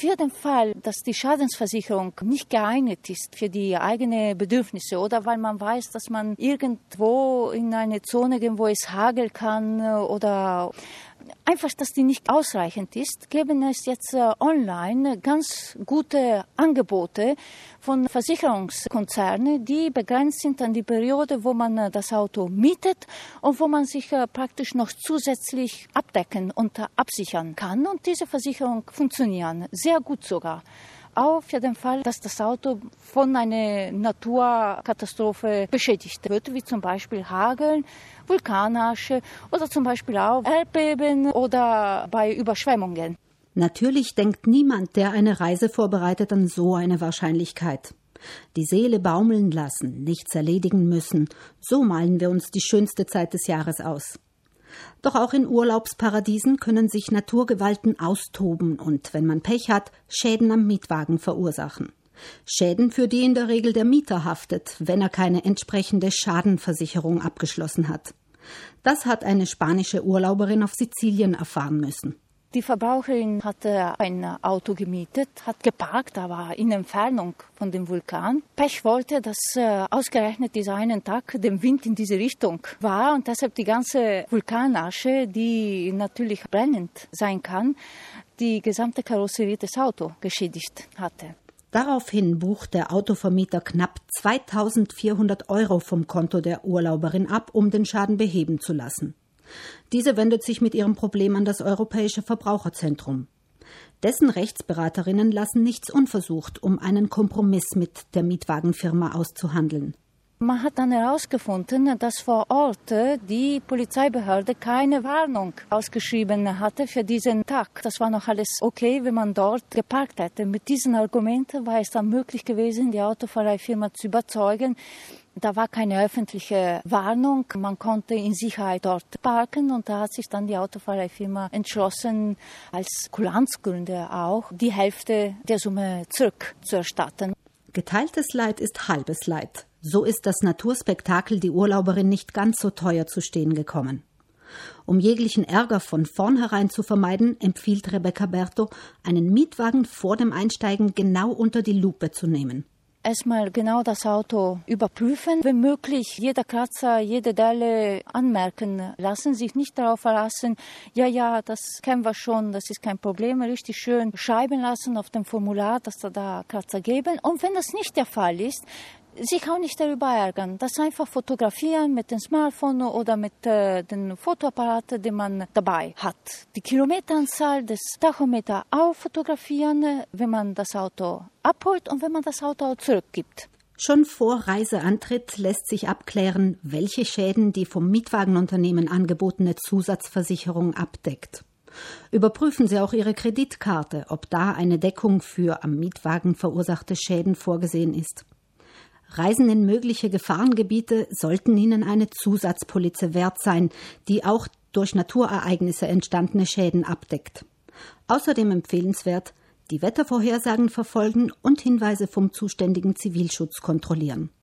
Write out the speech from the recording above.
Für den Fall, dass die Schadensversicherung nicht geeignet ist für die eigenen Bedürfnisse oder weil man weiß, dass man irgendwo in eine Zone geht, wo es hageln kann oder einfach, dass die nicht ausreichend ist, geben es jetzt äh, online ganz gute Angebote von Versicherungskonzernen, die begrenzt sind an die Periode, wo man äh, das Auto mietet und wo man sich äh, praktisch noch zusätzlich abdecken und absichern kann. Und diese Versicherungen funktionieren sehr gut sogar auch für den Fall, dass das Auto von einer Naturkatastrophe beschädigt wird, wie zum Beispiel Hageln, Vulkanasche oder zum Beispiel auch Erdbeben oder bei Überschwemmungen. Natürlich denkt niemand, der eine Reise vorbereitet, an so eine Wahrscheinlichkeit. Die Seele baumeln lassen, nichts erledigen müssen, so malen wir uns die schönste Zeit des Jahres aus. Doch auch in Urlaubsparadiesen können sich Naturgewalten austoben und, wenn man Pech hat, Schäden am Mietwagen verursachen. Schäden, für die in der Regel der Mieter haftet, wenn er keine entsprechende Schadenversicherung abgeschlossen hat. Das hat eine spanische Urlauberin auf Sizilien erfahren müssen. Die Verbraucherin hatte ein Auto gemietet, hat geparkt, aber in Entfernung von dem Vulkan. Pech wollte, dass äh, ausgerechnet dieser einen Tag der Wind in diese Richtung war und deshalb die ganze Vulkanasche, die natürlich brennend sein kann, die gesamte Karosserie des Autos geschädigt hatte. Daraufhin bucht der Autovermieter knapp 2400 Euro vom Konto der Urlauberin ab, um den Schaden beheben zu lassen. Diese wendet sich mit ihrem Problem an das Europäische Verbraucherzentrum. Dessen Rechtsberaterinnen lassen nichts unversucht, um einen Kompromiss mit der Mietwagenfirma auszuhandeln. Man hat dann herausgefunden, dass vor Ort die Polizeibehörde keine Warnung ausgeschrieben hatte für diesen Tag. Das war noch alles okay, wenn man dort geparkt hätte. Mit diesen Argumenten war es dann möglich gewesen, die Autofahrerfirma zu überzeugen, da war keine öffentliche Warnung. Man konnte in Sicherheit dort parken und da hat sich dann die Autofahrerfirma entschlossen, als Kulanzgründe auch die Hälfte der Summe zurückzuerstatten. Geteiltes Leid ist halbes Leid. So ist das Naturspektakel die Urlauberin nicht ganz so teuer zu stehen gekommen. Um jeglichen Ärger von vornherein zu vermeiden, empfiehlt Rebecca Berto, einen Mietwagen vor dem Einsteigen genau unter die Lupe zu nehmen erstmal genau das Auto überprüfen, wenn möglich jeder Kratzer, jede Delle anmerken lassen, sich nicht darauf verlassen, ja, ja, das kennen wir schon, das ist kein Problem, richtig schön schreiben lassen auf dem Formular, dass da, da Kratzer geben. Und wenn das nicht der Fall ist, sich auch nicht darüber ärgern. Das einfach fotografieren mit dem Smartphone oder mit äh, dem Fotoapparat, den man dabei hat. Die Kilometeranzahl des Tachometer auch fotografieren, wenn man das Auto abholt und wenn man das Auto auch zurückgibt. Schon vor Reiseantritt lässt sich abklären, welche Schäden die vom Mietwagenunternehmen angebotene Zusatzversicherung abdeckt. Überprüfen Sie auch Ihre Kreditkarte, ob da eine Deckung für am Mietwagen verursachte Schäden vorgesehen ist. Reisen in mögliche Gefahrengebiete sollten Ihnen eine Zusatzpolize wert sein, die auch durch Naturereignisse entstandene Schäden abdeckt. Außerdem empfehlenswert, die Wettervorhersagen verfolgen und Hinweise vom zuständigen Zivilschutz kontrollieren.